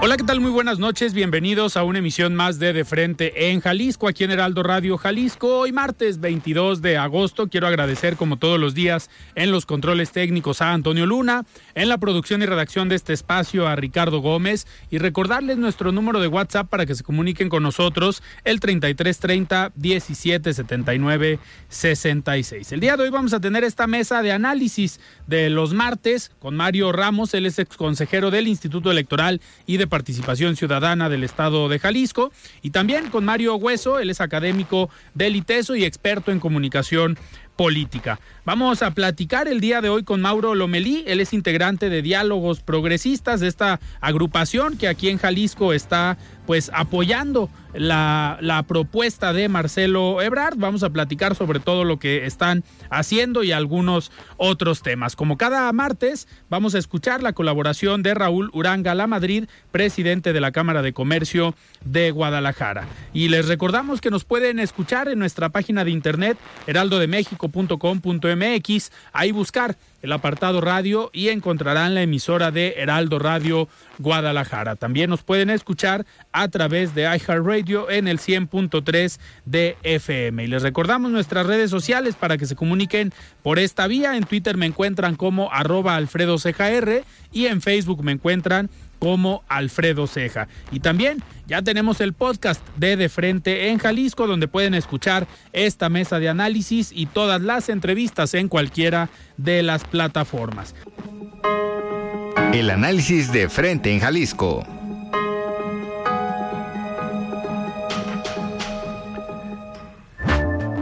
Hola, ¿qué tal? Muy buenas noches. Bienvenidos a una emisión más de De Frente en Jalisco, aquí en Heraldo Radio Jalisco. Hoy martes 22 de agosto. Quiero agradecer, como todos los días, en los controles técnicos a Antonio Luna, en la producción y redacción de este espacio a Ricardo Gómez y recordarles nuestro número de WhatsApp para que se comuniquen con nosotros, el 3330 1779 66. El día de hoy vamos a tener esta mesa de análisis de los martes con Mario Ramos, él es ex consejero del Instituto Electoral y de Participación Ciudadana del Estado de Jalisco, y también con Mario Hueso, él es académico del ITESO y experto en comunicación política. Vamos a platicar el día de hoy con Mauro Lomelí, él es integrante de Diálogos Progresistas de esta agrupación que aquí en Jalisco está pues apoyando la, propuesta de Marcelo Ebrard. Vamos a platicar sobre todo lo que están haciendo y algunos otros temas. Como cada martes, vamos a escuchar la colaboración de Raúl Uranga La Madrid, presidente de la Cámara de Comercio de Guadalajara. Y les recordamos que nos pueden escuchar en nuestra página de internet heraldodemexico.com.mx, ahí buscar el apartado radio y encontrarán la emisora de Heraldo Radio Guadalajara. También nos pueden escuchar a través de iHeartRadio en el 100.3 de FM. Y les recordamos nuestras redes sociales para que se comuniquen por esta vía. En Twitter me encuentran como arroba Alfredo y en Facebook me encuentran como Alfredo Ceja. Y también ya tenemos el podcast de De Frente en Jalisco, donde pueden escuchar esta mesa de análisis y todas las entrevistas en cualquiera de las plataformas. El análisis de Frente en Jalisco.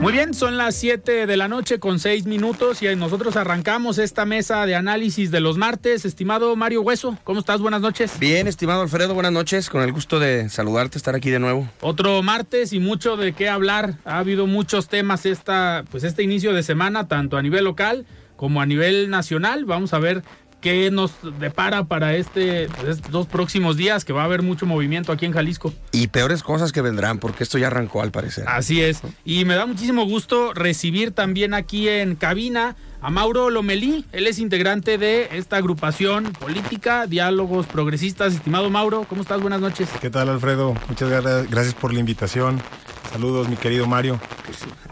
Muy bien, son las 7 de la noche con 6 minutos y nosotros arrancamos esta mesa de análisis de los martes. Estimado Mario Hueso, ¿cómo estás? Buenas noches. Bien, estimado Alfredo, buenas noches. Con el gusto de saludarte, estar aquí de nuevo. Otro martes y mucho de qué hablar. Ha habido muchos temas esta, pues este inicio de semana, tanto a nivel local como a nivel nacional. Vamos a ver qué nos depara para este, pues, estos dos próximos días, que va a haber mucho movimiento aquí en Jalisco. Y peores cosas que vendrán, porque esto ya arrancó al parecer. Así es. Y me da muchísimo gusto recibir también aquí en cabina a Mauro Lomelí. Él es integrante de esta agrupación política, Diálogos Progresistas. Estimado Mauro, ¿cómo estás? Buenas noches. ¿Qué tal, Alfredo? Muchas gracias por la invitación. Saludos, mi querido Mario.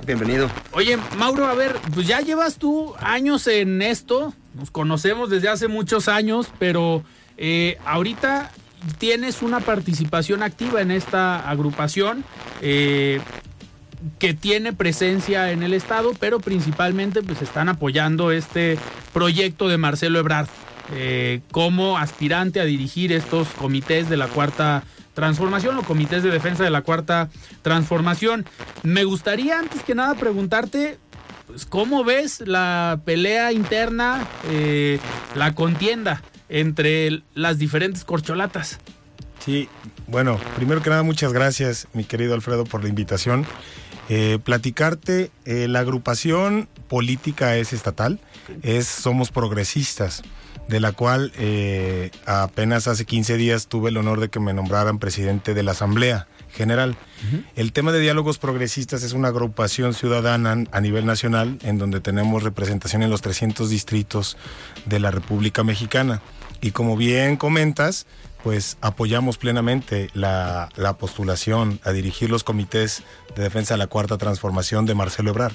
Bienvenido. Oye, Mauro, a ver, pues ya llevas tú años en esto. Nos conocemos desde hace muchos años, pero eh, ahorita tienes una participación activa en esta agrupación. Eh, que tiene presencia en el Estado, pero principalmente pues están apoyando este proyecto de Marcelo Ebrard eh, como aspirante a dirigir estos comités de la cuarta transformación o comités de defensa de la cuarta transformación. Me gustaría antes que nada preguntarte pues, cómo ves la pelea interna, eh, la contienda entre las diferentes corcholatas. Sí, bueno, primero que nada muchas gracias mi querido Alfredo por la invitación. Eh, platicarte, eh, la agrupación política es estatal, es Somos Progresistas, de la cual eh, apenas hace 15 días tuve el honor de que me nombraran presidente de la Asamblea General. El tema de diálogos progresistas es una agrupación ciudadana a nivel nacional en donde tenemos representación en los 300 distritos de la República Mexicana. Y como bien comentas, pues apoyamos plenamente la, la, postulación a dirigir los comités de defensa de la cuarta transformación de Marcelo Ebrard.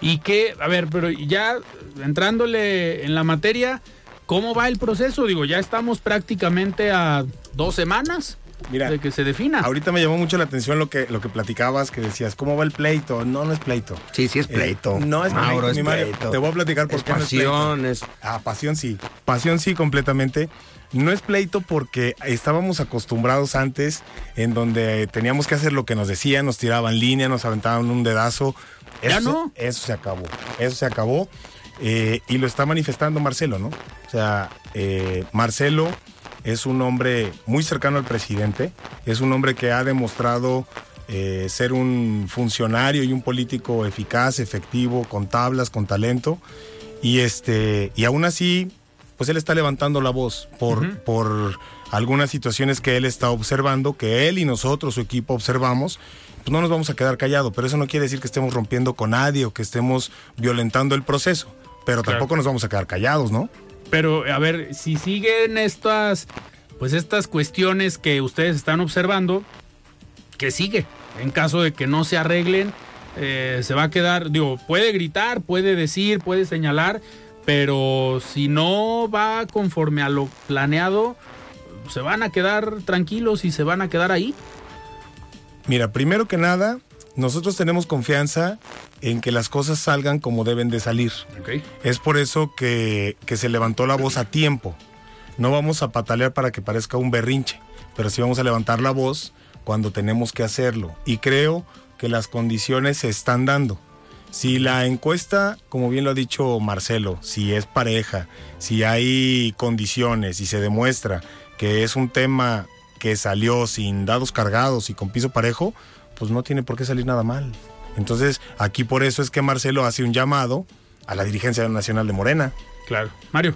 Y que, a ver, pero ya entrándole en la materia, ¿cómo va el proceso? Digo, ya estamos prácticamente a dos semanas. Mira, de que se defina. Ahorita me llamó mucho la atención lo que, lo que platicabas, que decías, ¿cómo va el pleito? No, no es pleito. Sí, sí es eh, pleito. no es pleito, es pleito. Te voy a platicar por qué pasión, no es Ah, pasión sí. Pasión sí, completamente. No es pleito porque estábamos acostumbrados antes en donde teníamos que hacer lo que nos decían, nos tiraban línea, nos aventaban un dedazo. Eso, ¿Ya no? Eso se acabó. Eso se acabó. Eh, y lo está manifestando Marcelo, ¿no? O sea, eh, Marcelo es un hombre muy cercano al presidente, es un hombre que ha demostrado eh, ser un funcionario y un político eficaz, efectivo, con tablas, con talento. Y este, y aún así, pues él está levantando la voz por, por algunas situaciones que él está observando, que él y nosotros, su equipo, observamos. Pues no nos vamos a quedar callados, pero eso no quiere decir que estemos rompiendo con nadie o que estemos violentando el proceso. Pero tampoco nos vamos a quedar callados, ¿no? Pero a ver, si siguen estas, pues estas cuestiones que ustedes están observando, ¿qué sigue? En caso de que no se arreglen, eh, se va a quedar, digo, puede gritar, puede decir, puede señalar, pero si no va conforme a lo planeado, se van a quedar tranquilos y se van a quedar ahí. Mira, primero que nada, nosotros tenemos confianza en que las cosas salgan como deben de salir. Es por eso que, se levantó la voz a tiempo. No vamos a patalear para que parezca un berrinche, pero sí vamos a levantar la voz cuando tenemos que hacerlo. Y creo que las condiciones se están dando. Si la encuesta, como bien lo ha dicho Marcelo, si es pareja, si hay condiciones y se demuestra que es un tema que salió sin dados cargados y con piso parejo, pues no tiene por qué salir nada mal. Entonces, aquí por eso es que Marcelo hace un llamado a la dirigencia nacional de Morena. Claro. Mario.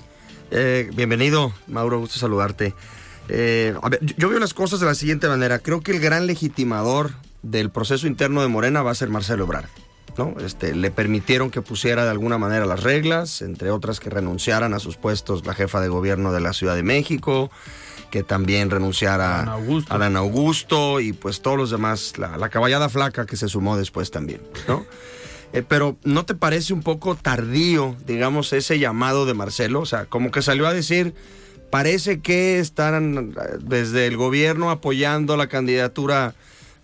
Eh, bienvenido, Mauro, gusto saludarte. Eh, a ver, yo veo las cosas de la siguiente manera. Creo que el gran legitimador del proceso interno de Morena va a ser Marcelo Ebrard. ¿no? Este, le permitieron que pusiera de alguna manera las reglas, entre otras que renunciaran a sus puestos la jefa de gobierno de la Ciudad de México, que también renunciara a Dan Augusto y pues todos los demás, la, caballada flaca que se sumó después también, ¿no? Eh, pero ¿no te parece un poco tardío, digamos, ese llamado de Marcelo? O sea, como que salió a decir, parece que están eh, desde el gobierno apoyando la candidatura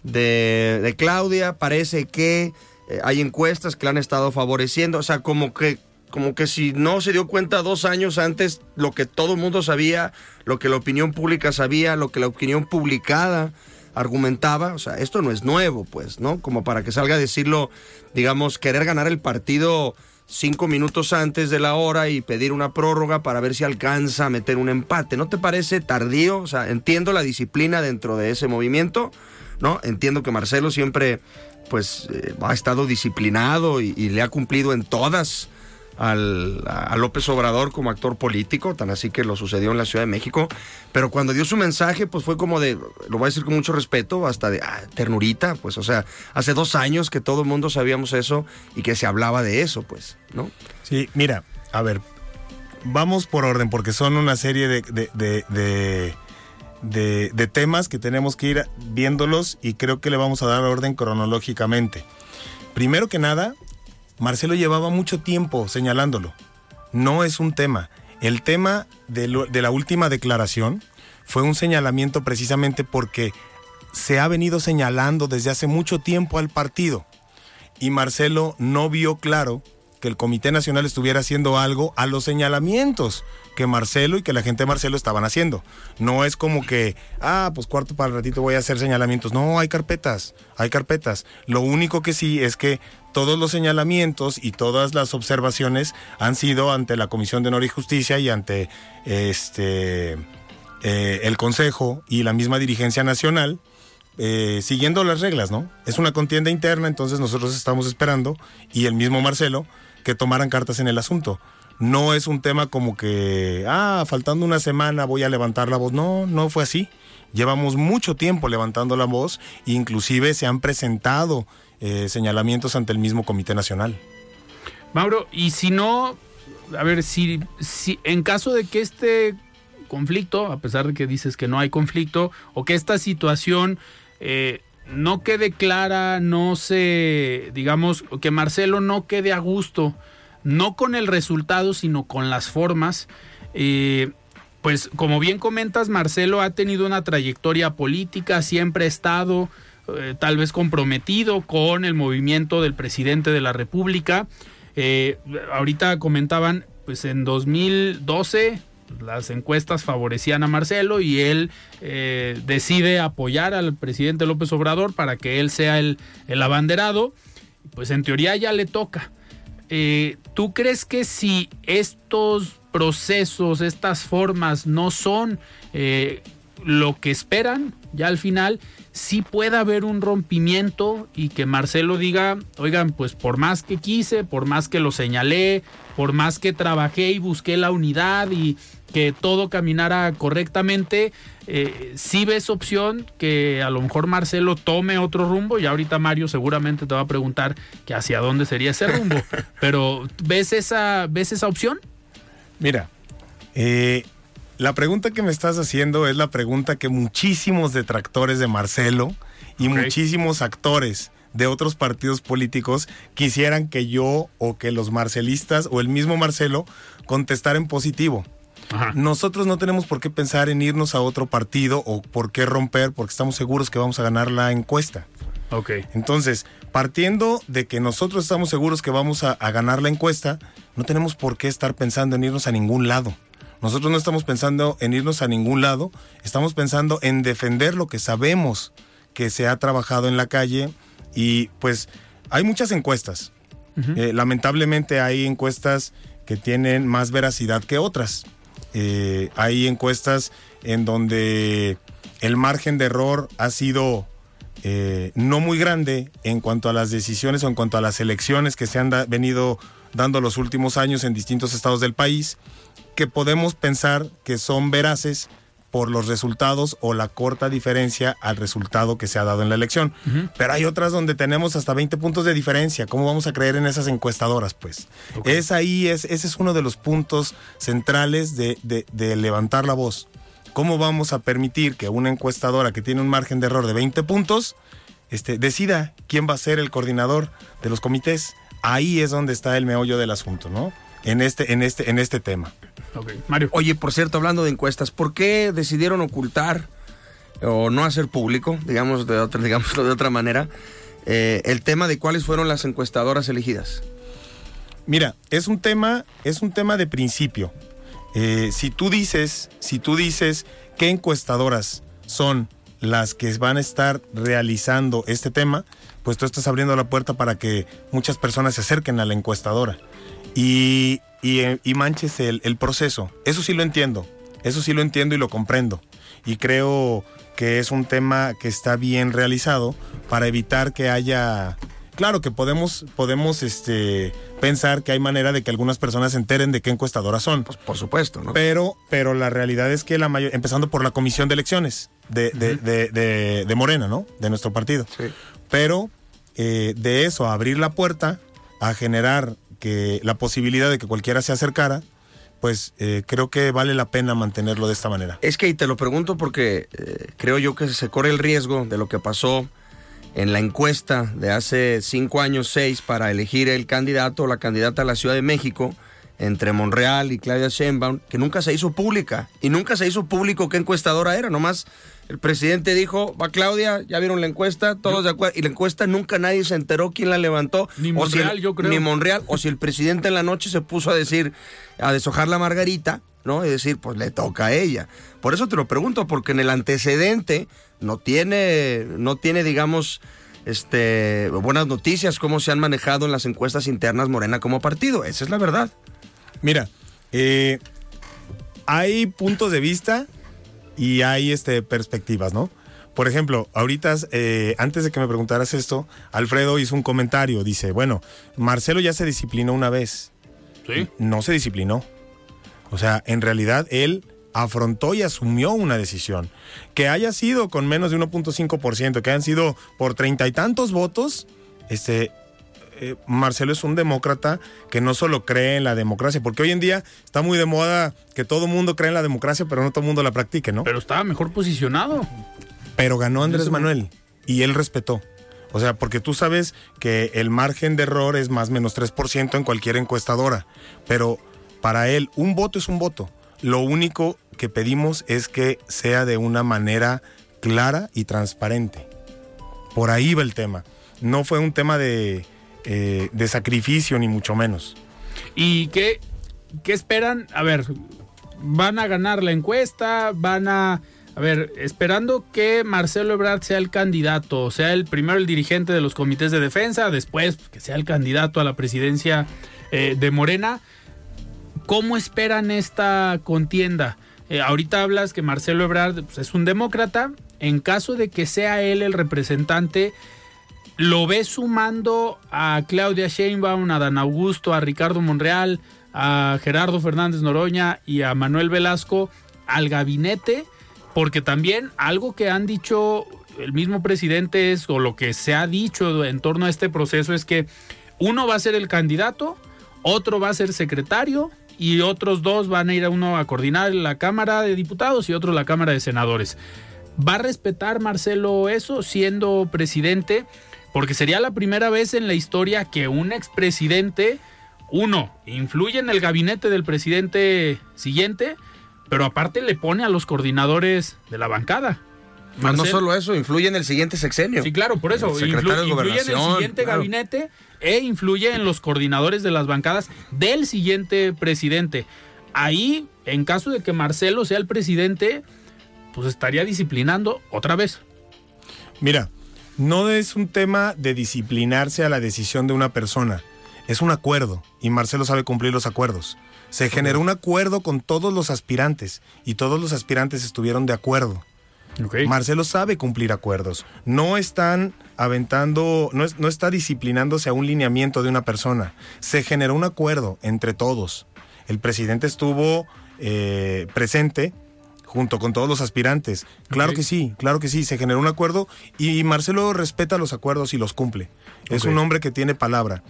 de, de Claudia, parece que eh, hay encuestas que la han estado favoreciendo, o sea, como que como que si no se dio cuenta dos años antes lo que todo el mundo sabía, lo que la opinión pública sabía, lo que la opinión publicada argumentaba, o sea, esto no es nuevo, pues, ¿no? Como para que salga a decirlo, digamos, querer ganar el partido cinco minutos antes de la hora y pedir una prórroga para ver si alcanza a meter un empate. ¿No te parece tardío? O sea, entiendo la disciplina dentro de ese movimiento, ¿no? Entiendo que Marcelo siempre, pues, eh, ha estado disciplinado y le ha cumplido en todas al, a López Obrador como actor político, tan así que lo sucedió en la Ciudad de México, pero cuando dio su mensaje, pues fue como de, lo voy a decir con mucho respeto, hasta de ah, ternurita, pues o sea, hace dos años que todo el mundo sabíamos eso y que se hablaba de eso, pues, ¿no? Sí, mira, a ver, vamos por orden, porque son una serie de, de, de, de temas que tenemos que ir viéndolos y creo que le vamos a dar orden cronológicamente. Primero que nada, Marcelo llevaba mucho tiempo señalándolo. No es un tema. El tema de, la última declaración fue un señalamiento precisamente porque se ha venido señalando desde hace mucho tiempo al partido. Y Marcelo no vio claro que el Comité Nacional estuviera haciendo algo a los señalamientos que Marcelo y que la gente de Marcelo estaban haciendo. No es como que, ah, pues cuarto para el ratito voy a hacer señalamientos. No, hay carpetas, hay carpetas. Lo único que sí es que todos los señalamientos y todas las observaciones han sido ante la Comisión de Honor y Justicia y ante este eh, el Consejo y la misma dirigencia nacional. Eh, siguiendo las reglas, ¿no? Es una contienda interna, entonces nosotros estamos esperando, y el mismo Marcelo, que tomaran cartas en el asunto. No es un tema como que, ah, faltando una semana voy a levantar la voz. No, no fue así. Llevamos mucho tiempo levantando la voz, inclusive se han presentado eh, señalamientos ante el mismo Comité Nacional. Mauro, y si no, a ver, si, si en caso de que este conflicto, a pesar de que dices que no hay conflicto, o que esta situación eh, no quede clara, no se, digamos, que Marcelo no quede a gusto, no con el resultado, sino con las formas. Eh, pues como bien comentas, Marcelo ha tenido una trayectoria política, siempre ha estado eh, tal vez comprometido con el movimiento del presidente de la República. Eh, ahorita comentaban, pues en 2012 las encuestas favorecían a Marcelo y él decide apoyar al presidente López Obrador para que él sea el, el abanderado. Pues en teoría ya le toca. ¿Tú crees que si estos procesos, estas formas no son lo que esperan, ya al final sí puede haber un rompimiento y que Marcelo diga, oigan, pues por más que quise, por más que lo señalé, por más que trabajé y busqué la unidad y que todo caminara correctamente, eh, sí ves opción que a lo mejor Marcelo tome otro rumbo y ahorita Mario seguramente te va a preguntar que hacia dónde sería ese rumbo, pero ¿ves esa, ves esa opción? Mira, eh, la pregunta que me estás haciendo es la pregunta que muchísimos detractores de Marcelo y muchísimos actores de otros partidos políticos quisieran que yo o que los marcelistas o el mismo Marcelo contestara en positivo. Nosotros no tenemos por qué pensar en irnos a otro partido o por qué romper porque estamos seguros que vamos a ganar la encuesta. Ok. Entonces, partiendo de que nosotros estamos seguros que vamos a ganar la encuesta, no tenemos por qué estar pensando en irnos a ningún lado. Nosotros no estamos pensando en irnos a ningún lado, estamos pensando en defender lo que sabemos que se ha trabajado en la calle y pues hay muchas encuestas. Eh, lamentablemente hay encuestas que tienen más veracidad que otras. Eh, hay encuestas en donde el margen de error ha sido eh, no muy grande en cuanto a las decisiones o en cuanto a las elecciones que se han venido dando los últimos años en distintos estados del país que podemos pensar que son veraces por los resultados o la corta diferencia al resultado que se ha dado en la elección. Pero hay otras donde tenemos hasta 20 puntos de diferencia. ¿Cómo vamos a creer en esas encuestadoras? Pues es ahí, es, ese es uno de los puntos centrales de, de, levantar la voz. ¿Cómo vamos a permitir que una encuestadora que tiene un margen de error de 20 puntos este, decida quién va a ser el coordinador de los comités? Ahí es donde está el meollo del asunto, ¿no? En este, en este, en este tema. Mario. Oye, por cierto, hablando de encuestas, ¿por qué decidieron ocultar o no hacer público, digamos de otra, de otra manera, eh, el tema de cuáles fueron las encuestadoras elegidas? Mira, es un tema, es un tema de principio. Eh, si tú dices, si tú dices qué encuestadoras son las que van a estar realizando este tema, pues tú estás abriendo la puerta para que muchas personas se acerquen a la encuestadora. Y y, y manches el, el, proceso. Eso sí lo entiendo, eso sí lo entiendo y lo comprendo. Y creo que es un tema que está bien realizado para evitar que haya... Claro que podemos, podemos este, pensar que hay manera de que algunas personas se enteren de qué encuestadoras son. Pues por supuesto, ¿no? Pero, pero la realidad es que la mayor, empezando por la comisión de elecciones de, de, de, de Morena, ¿no? De nuestro partido. Sí. Pero eh, de eso, abrir la puerta a generar que la posibilidad de que cualquiera se acercara, pues eh, creo que vale la pena mantenerlo de esta manera. Es que y te lo pregunto porque eh, creo yo que se corre el riesgo de lo que pasó en la encuesta de hace cinco años, seis, para elegir el candidato o la candidata a la Ciudad de México entre Monreal y Claudia Sheinbaum, que nunca se hizo pública y nunca se hizo público qué encuestadora era, nomás el presidente dijo, va Claudia, ya vieron la encuesta, todos de acuerdo. Y la encuesta nunca nadie se enteró quién la levantó. Ni Monreal, yo creo. Ni Monreal, o si el presidente en la noche se puso a decir, a deshojar la margarita, ¿no? Y decir, pues le toca a ella. Por eso te lo pregunto, porque en el antecedente no tiene, no tiene, digamos, este, buenas noticias cómo se han manejado en las encuestas internas Morena como partido. Esa es la verdad. Mira, eh, hay puntos de vista y hay este, perspectivas, ¿no? Por ejemplo, ahorita, eh, antes de que me preguntaras esto, Alfredo hizo un comentario. Dice, bueno, Marcelo ya se disciplinó una vez. Sí. No se disciplinó. O sea, en realidad él afrontó y asumió una decisión. Que haya sido con menos de 1.5%, que hayan sido por treinta y tantos votos, este, eh, Marcelo es un demócrata que no solo cree en la democracia, porque hoy en día está muy de moda que todo mundo cree en la democracia, pero no todo el mundo la practique, ¿no? Pero estaba mejor posicionado. Pero ganó Andrés Manuel y él respetó. O sea, porque tú sabes que el margen de error es más o menos 3% en cualquier encuestadora, pero para él un voto es un voto. Lo único que pedimos es que sea de una manera clara y transparente. Por ahí va el tema. No fue un tema de, eh, de sacrificio, ni mucho menos. ¿Y qué, qué esperan? A ver, van a ganar la encuesta, van a... A ver, esperando que Marcelo Ebrard sea el candidato, sea el primero el dirigente de los comités de defensa, después pues, que sea el candidato a la presidencia eh, de Morena, ¿cómo esperan esta contienda? Eh, ahorita hablas que Marcelo Ebrard pues, es un demócrata, en caso de que sea él el representante, ¿lo ves sumando a Claudia Sheinbaum, a Dan Augusto, a Ricardo Monreal, a Gerardo Fernández Noroña y a Manuel Velasco al gabinete? Porque también algo que han dicho el mismo presidente es, o lo que se ha dicho en torno a este proceso es que uno va a ser el candidato, otro va a ser secretario y otros dos van a ir a uno a coordinar la Cámara de Diputados y otro la Cámara de Senadores. ¿Va a respetar Marcelo eso siendo presidente? Porque sería la primera vez en la historia que un expresidente, uno, influye en el gabinete del presidente siguiente, pero aparte le pone a los coordinadores de la bancada. Más no solo eso, influye en el siguiente sexenio. Sí, claro, por eso. De influye en el siguiente claro. gabinete e influye en los coordinadores de las bancadas del siguiente presidente. Ahí, en caso de que Marcelo sea el presidente, pues estaría disciplinando otra vez. Mira, no es un tema de disciplinarse a la decisión de una persona, es un acuerdo y Marcelo sabe cumplir los acuerdos. Se generó un acuerdo con todos los aspirantes y todos los aspirantes estuvieron de acuerdo. Marcelo sabe cumplir acuerdos. No están aventando, no, es- no está disciplinándose a un lineamiento de una persona. Se generó un acuerdo entre todos. El presidente estuvo eh, presente junto con todos los aspirantes. Claro que sí, claro que sí. Se generó un acuerdo y Marcelo respeta los acuerdos y los cumple. Es un hombre que tiene palabra.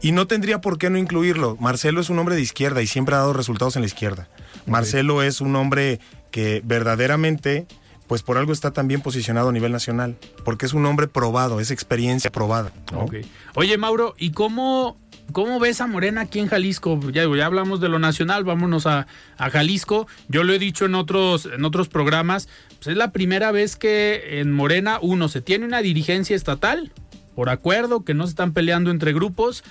Y no tendría por qué no incluirlo. Marcelo es un hombre de izquierda y siempre ha dado resultados en la izquierda. Marcelo es un hombre que verdaderamente, pues por algo está tan bien posicionado a nivel nacional, porque es un hombre probado, es experiencia probada. Oye, Mauro, ¿y cómo, cómo ves a Morena aquí en Jalisco? Ya, ya hablamos de lo nacional, vámonos a, a Jalisco. Yo lo he dicho en otros, en otros programas, pues es la primera vez que en Morena, uno, se tiene una dirigencia estatal, por acuerdo, que no se están peleando entre grupos.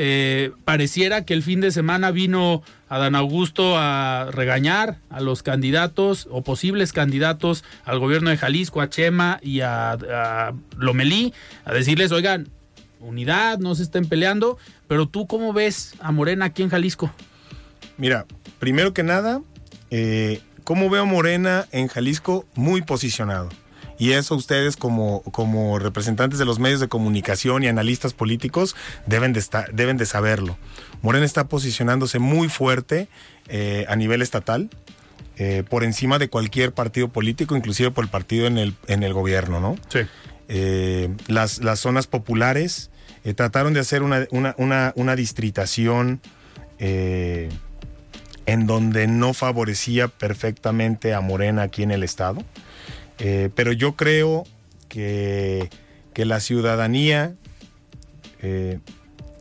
Eh, pareciera que el fin de semana vino Adán Augusto a regañar a los candidatos o posibles candidatos al gobierno de Jalisco, a Chema y a, a Lomelí, a decirles, oigan, unidad, no se estén peleando, pero tú cómo ves a Morena aquí en Jalisco? Mira, primero que nada, eh, ¿cómo veo a Morena en Jalisco? Muy posicionado. Y eso ustedes como, como representantes de los medios de comunicación y analistas políticos deben de, estar, deben de saberlo. Morena está posicionándose muy fuerte eh, a nivel estatal, eh, por encima de cualquier partido político, inclusive por el partido en el, en el gobierno, ¿no? Sí. Eh, las, las zonas populares eh, trataron de hacer una, una, una, una distritación eh, en donde no favorecía perfectamente a Morena aquí en el estado. Pero yo creo que, que la ciudadanía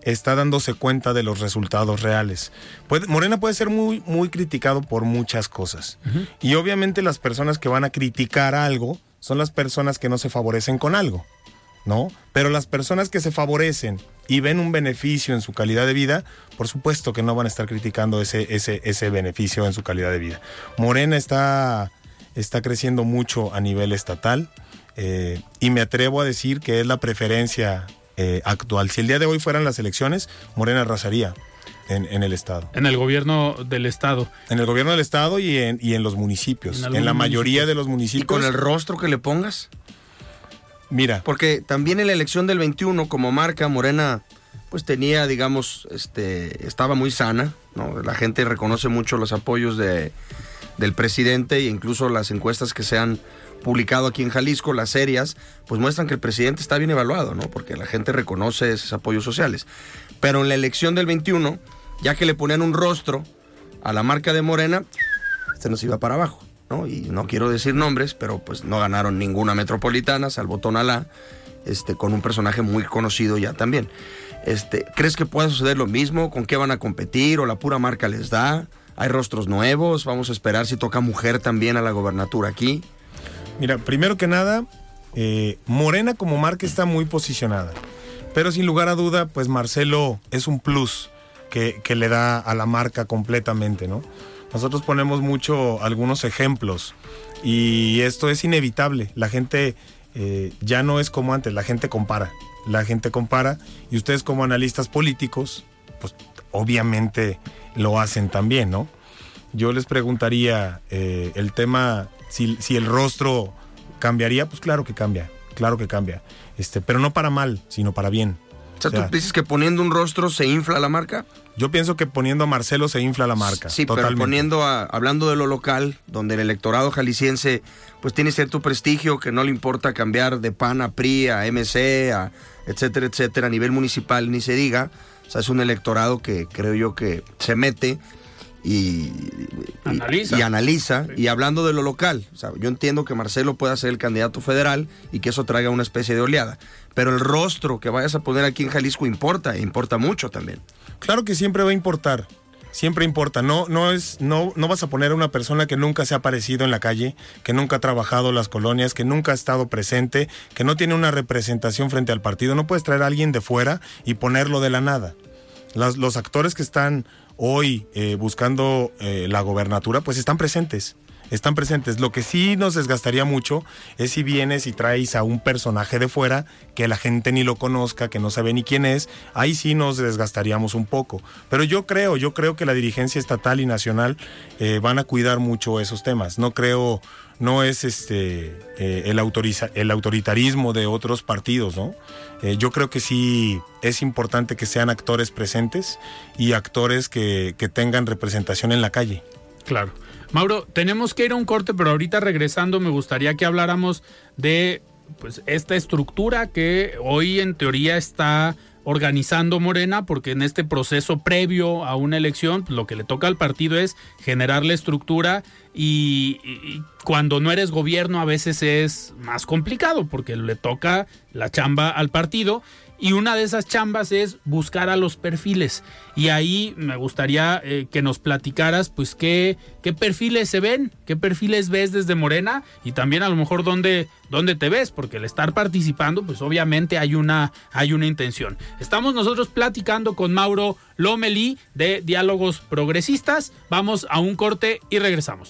está dándose cuenta de los resultados reales. Puede- Morena puede ser muy, muy criticado por muchas cosas. Y obviamente las personas que van a criticar algo son las personas que no se favorecen con algo, ¿no? Pero las personas que se favorecen y ven un beneficio en su calidad de vida, por supuesto que no van a estar criticando ese, ese, ese beneficio en su calidad de vida. Morena está, está creciendo mucho a nivel estatal eh, y me atrevo a decir que es la preferencia eh, actual. Si el día de hoy fueran las elecciones, Morena arrasaría en, en el Estado. En el gobierno del estado. En el gobierno del Estado y en, y en los municipios. En la mayoría de los Y municipios. con el rostro que le pongas. Mira, Porque también en la elección del 21, como marca, Morena, pues tenía, digamos, este, estaba muy sana, ¿no? La gente reconoce mucho los apoyos de, del presidente e incluso las encuestas que se han publicado aquí en Jalisco, las serias, pues muestran que el presidente está bien evaluado, ¿no? Porque la gente reconoce esos apoyos sociales. Pero en la elección del 21, ya que le ponían un rostro a la marca de Morena, este nos iba para abajo, ¿no? Y no quiero decir nombres, pero pues no ganaron ninguna metropolitana, salvo Tonalá, este, con un personaje muy conocido ya también. Este, ¿Crees que pueda suceder lo mismo? ¿Con qué van a competir? ¿O la pura marca les da? ¿Hay rostros nuevos? Vamos a esperar si toca mujer también a la gobernatura aquí. Mira, primero que nada, eh, Morena como marca está muy posicionada. Pero sin lugar a duda, pues Marcelo es un plus que, le da a la marca completamente, ¿no? Nosotros ponemos mucho algunos ejemplos y esto es inevitable. La gente eh, ya no es como antes, la gente compara. La gente compara y ustedes como analistas políticos, pues obviamente lo hacen también, ¿no? Yo les preguntaría eh, el tema, si, si el rostro cambiaría, pues claro que cambia, claro que cambia. Este, pero no para mal, sino para bien. O sea, ¿tú dices que poniendo un rostro se infla la marca? Yo pienso que poniendo a Marcelo se infla la marca. Sí, pero poniendo a, hablando de lo local, donde el electorado jalisciense pues tiene cierto prestigio, que no le importa cambiar de PAN a PRI, a MC, a etcétera, etcétera, a nivel municipal ni se diga. O sea, es un electorado que creo yo que se mete y, analiza. Y, analiza. Y hablando de lo local, yo entiendo que Marcelo pueda ser el candidato federal y que eso traiga una especie de oleada. Pero el rostro que vayas a poner aquí en Jalisco importa, e importa mucho también. Claro que siempre va a importar. Siempre importa, no, no es, no, no vas a poner a una persona que nunca se ha aparecido en la calle, que nunca ha trabajado las colonias, que nunca ha estado presente, que no tiene una representación frente al partido. No puedes traer a alguien de fuera y ponerlo de la nada. los actores que están hoy eh, buscando eh, la gobernatura, pues están presentes. Están presentes. Lo que sí nos desgastaría mucho es si vienes y traes a un personaje de fuera que la gente ni lo conozca, que no sabe ni quién es. Ahí sí nos desgastaríamos un poco. Pero yo creo, yo creo que la dirigencia estatal y nacional eh, van a cuidar mucho esos temas. No creo no es este eh, el, autoriza, el autoritarismo de otros partidos, ¿no? Eh, yo creo que sí es importante que sean actores presentes y actores que, que tengan representación en la calle. Claro. Mauro, tenemos que ir a un corte, pero ahorita regresando me gustaría que habláramos de pues esta estructura que hoy en teoría está organizando Morena, porque en este proceso previo a una elección, pues, lo que le toca al partido es generar la estructura y, y, cuando no eres gobierno a veces es más complicado porque le toca la chamba al partido y una de esas chambas es buscar a los perfiles. Y ahí me gustaría eh, que nos platicaras, pues, qué, qué perfiles se ven, qué perfiles ves desde Morena y también a lo mejor dónde, dónde te ves, porque el estar participando, pues obviamente hay una, hay una intención. Estamos nosotros platicando con Mauro Lomelí de Diálogos Progresistas. Vamos a un corte y regresamos.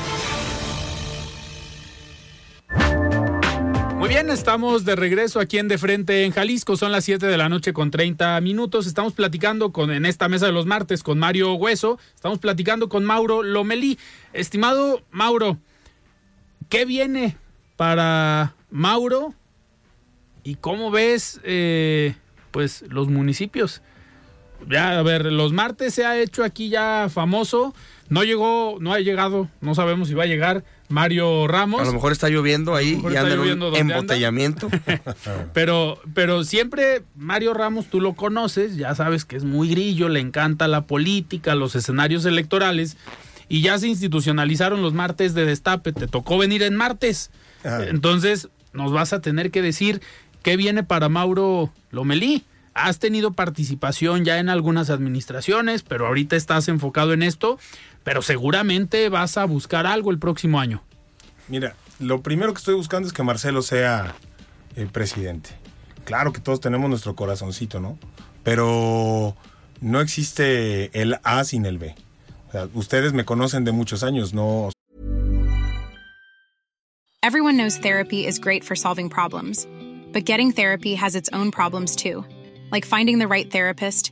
Bien, estamos de regreso aquí en De Frente en Jalisco. Son las 7 de la noche con 30 minutos. Estamos platicando con, en esta mesa de los martes con Mario Hueso. Estamos platicando con Mauro Lomelí. Estimado Mauro, ¿qué viene para Mauro y cómo ves eh, pues los municipios. Ya, a ver, los martes se ha hecho aquí ya famoso. No llegó, no ha llegado, no sabemos si va a llegar Mario Ramos. A lo mejor está lloviendo ahí y anda en un embotellamiento. pero, pero siempre Mario Ramos, tú lo conoces, ya sabes que es muy grillo, le encanta la política, los escenarios electorales. Y ya se institucionalizaron los martes de destape. Te tocó venir en martes. Entonces, nos vas a tener que decir qué viene para Mauro Lomelí. Has tenido participación ya en algunas administraciones, pero ahorita estás enfocado en esto, pero seguramente vas a buscar algo el próximo año. Mira, lo primero que estoy buscando es que Marcelo sea el presidente. Claro que todos tenemos nuestro corazoncito, ¿no? Pero no existe el A sin el B. O sea, ustedes me conocen de muchos años, no Everyone knows therapy is great for solving problems, but getting therapy has its own problems too, like finding the right therapist,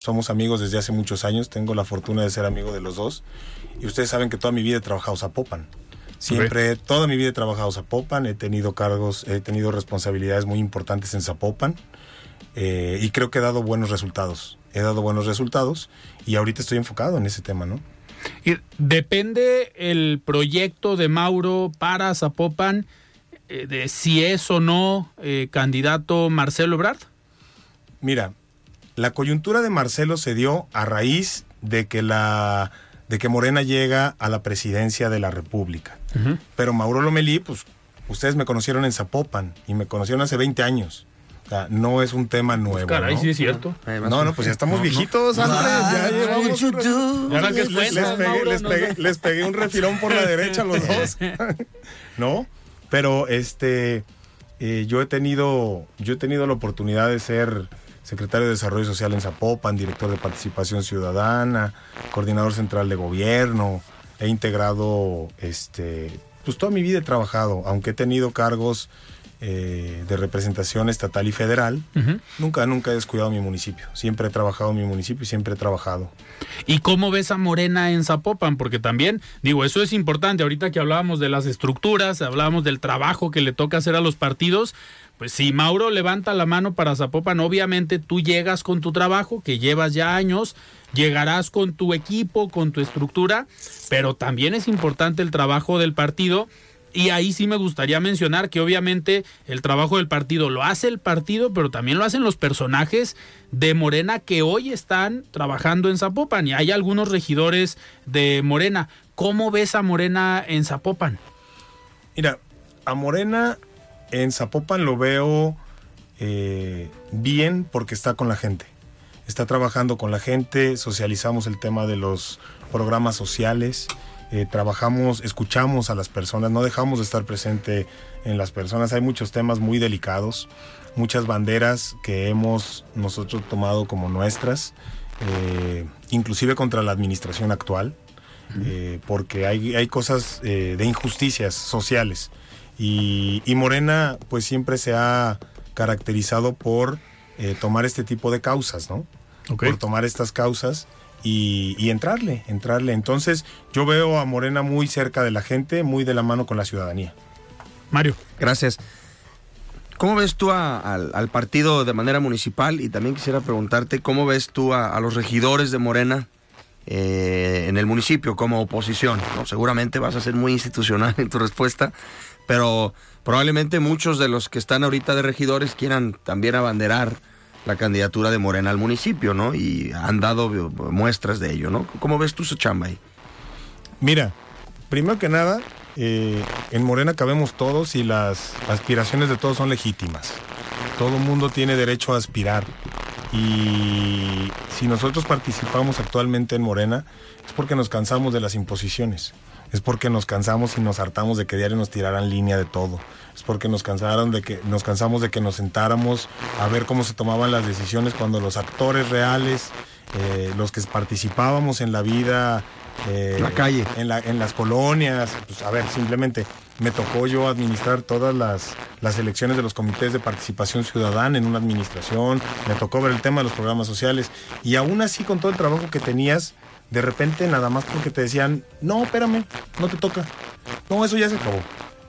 Somos amigos desde hace muchos años, tengo la fortuna de ser amigo de los dos. Y ustedes saben que toda mi vida he trabajado Zapopan. Siempre, toda mi vida he trabajado Zapopan, he tenido cargos, he tenido responsabilidades muy importantes en Zapopan eh, y creo que he dado buenos resultados. He dado buenos resultados y ahorita estoy enfocado en ese tema, ¿no? Y depende el proyecto de Mauro para Zapopan eh, de si es o no eh, candidato Marcelo Ebrard. Mira, la coyuntura de Marcelo se dio a raíz de que la de que Morena llega a la presidencia de la República. Pero Mauro Lomelí, pues ustedes me conocieron en Zapopan y me conocieron hace 20 años. O sea, no es un tema nuevo. Caray, ¿no? sí es cierto. No, no, pues ya estamos viejitos, Andrés. Ya llevamos que les, les pegué, les, no pegué, les pegué un refilón por la derecha a los dos. ¿No? Pero este eh, yo he tenido, yo he tenido la oportunidad de ser secretario de Desarrollo Social en Zapopan, director de Participación Ciudadana, coordinador central de gobierno, he integrado este pues toda mi vida he trabajado, aunque he tenido cargos eh, de representación estatal y federal, nunca, nunca he descuidado mi municipio. Siempre he trabajado en mi municipio y siempre he trabajado. ¿Y cómo ves a Morena en Zapopan? Porque también, digo, eso es importante. Ahorita que hablábamos de las estructuras, hablábamos del trabajo que le toca hacer a los partidos. Pues si Mauro levanta la mano para Zapopan, obviamente tú llegas con tu trabajo, que llevas ya años, llegarás con tu equipo, con tu estructura, pero también es importante el trabajo del partido. Y ahí sí me gustaría mencionar que obviamente el trabajo del partido lo hace el partido, pero también lo hacen los personajes de Morena que hoy están trabajando en Zapopan. Y hay algunos regidores de Morena. ¿Cómo ves a Morena en Zapopan? Mira, a Morena en Zapopan lo veo eh, bien porque está con la gente. Está trabajando con la gente, socializamos el tema de los programas sociales, eh, trabajamos, escuchamos a las personas, no dejamos de estar presente en las personas. Hay muchos temas muy delicados, muchas banderas que hemos nosotros tomado como nuestras, eh, inclusive contra la administración actual, porque hay, hay cosas de injusticias sociales. Y, y Morena pues siempre se ha caracterizado por eh, tomar este tipo de causas, ¿no? Por tomar estas causas y, y entrarle, entrarle. Entonces yo veo a Morena muy cerca de la gente, muy de la mano con la ciudadanía. Mario. Gracias. ¿Cómo ves tú a- al, al partido de manera municipal? Y también quisiera preguntarte, ¿cómo ves tú a, a los regidores de Morena eh, en el municipio como oposición? ¿no? Seguramente vas a ser muy institucional en tu respuesta, pero probablemente muchos de los que están ahorita de regidores quieran también abanderar la candidatura de Morena al municipio, ¿no? Y han dado muestras de ello, ¿no? ¿Cómo ves tú su chamba ahí? Mira, primero que nada, eh, en Morena cabemos todos y las aspiraciones de todos son legítimas. Todo mundo tiene derecho a aspirar. Y si nosotros participamos actualmente en Morena, es porque nos cansamos de las imposiciones. Es porque nos cansamos y nos hartamos de que diario nos tiraran línea de todo. Es porque nos cansaron de que nos cansamos de que nos sentáramos a ver cómo se tomaban las decisiones cuando los actores reales, eh, los que participábamos en la vida eh, La calle. en, la- en las colonias. Pues, a ver, simplemente me tocó yo administrar todas las, las elecciones de los comités de participación ciudadana en una administración. Me tocó ver el tema de los programas sociales. Y aún así, con todo el trabajo que tenías, de repente, nada más porque te decían, no, espérame, no te toca. No, eso ya se acabó.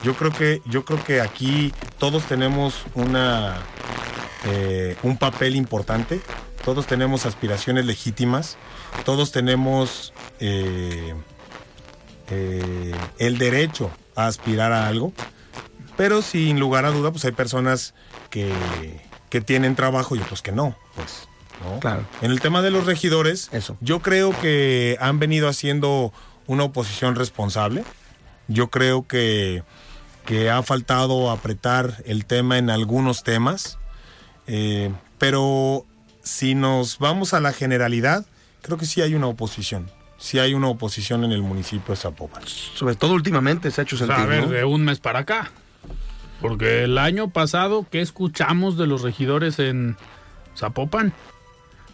Yo creo que, yo creo que aquí todos tenemos una, eh, un papel importante. Todos tenemos aspiraciones legítimas. Todos tenemos eh, eh, el derecho a aspirar a algo, pero sin lugar a duda, pues hay personas que, que tienen trabajo y otros que no, pues. ¿No? Claro. En el tema de los regidores, Eso. yo creo que han venido haciendo una oposición responsable. Yo creo que, que ha faltado apretar el tema en algunos temas. Eh, pero si nos vamos a la generalidad, creo que sí hay una oposición. Sí hay una oposición en el municipio de Zapopan. Sobre todo últimamente se ha hecho O sea, sentir. a ver, ¿no? de un mes para acá. Porque el año pasado, ¿qué escuchamos de los regidores en Zapopan?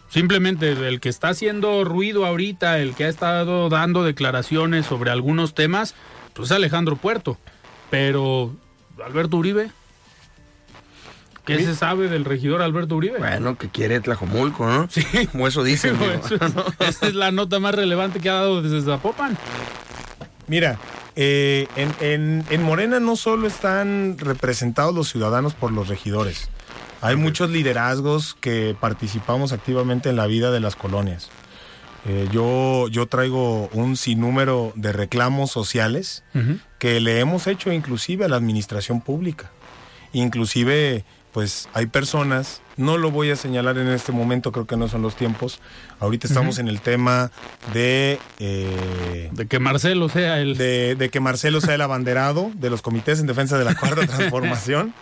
Simplemente el que está haciendo ruido ahorita, el que ha estado dando declaraciones sobre algunos temas, pues es Alejandro Puerto. Pero, Alberto Uribe, ¿qué se sabe del regidor Alberto Uribe? Bueno, que quiere Tlajomulco, ¿no? Sí. Como eso dicen. Eso es- esa es la nota más relevante que ha dado desde Zapopan. Mira, eh, en, en- en Morena no solo están representados los ciudadanos por los regidores, hay muchos liderazgos que participamos activamente en la vida de las colonias. Eh, yo, yo traigo un sinnúmero de reclamos sociales que le hemos hecho inclusive a la administración pública. Inclusive, pues hay personas, no lo voy a señalar en este momento, creo que no son los tiempos. Ahorita estamos en el tema de... eh, De que Marcelo sea el... de, de que Marcelo sea el abanderado de los comités en defensa de la cuarta transformación.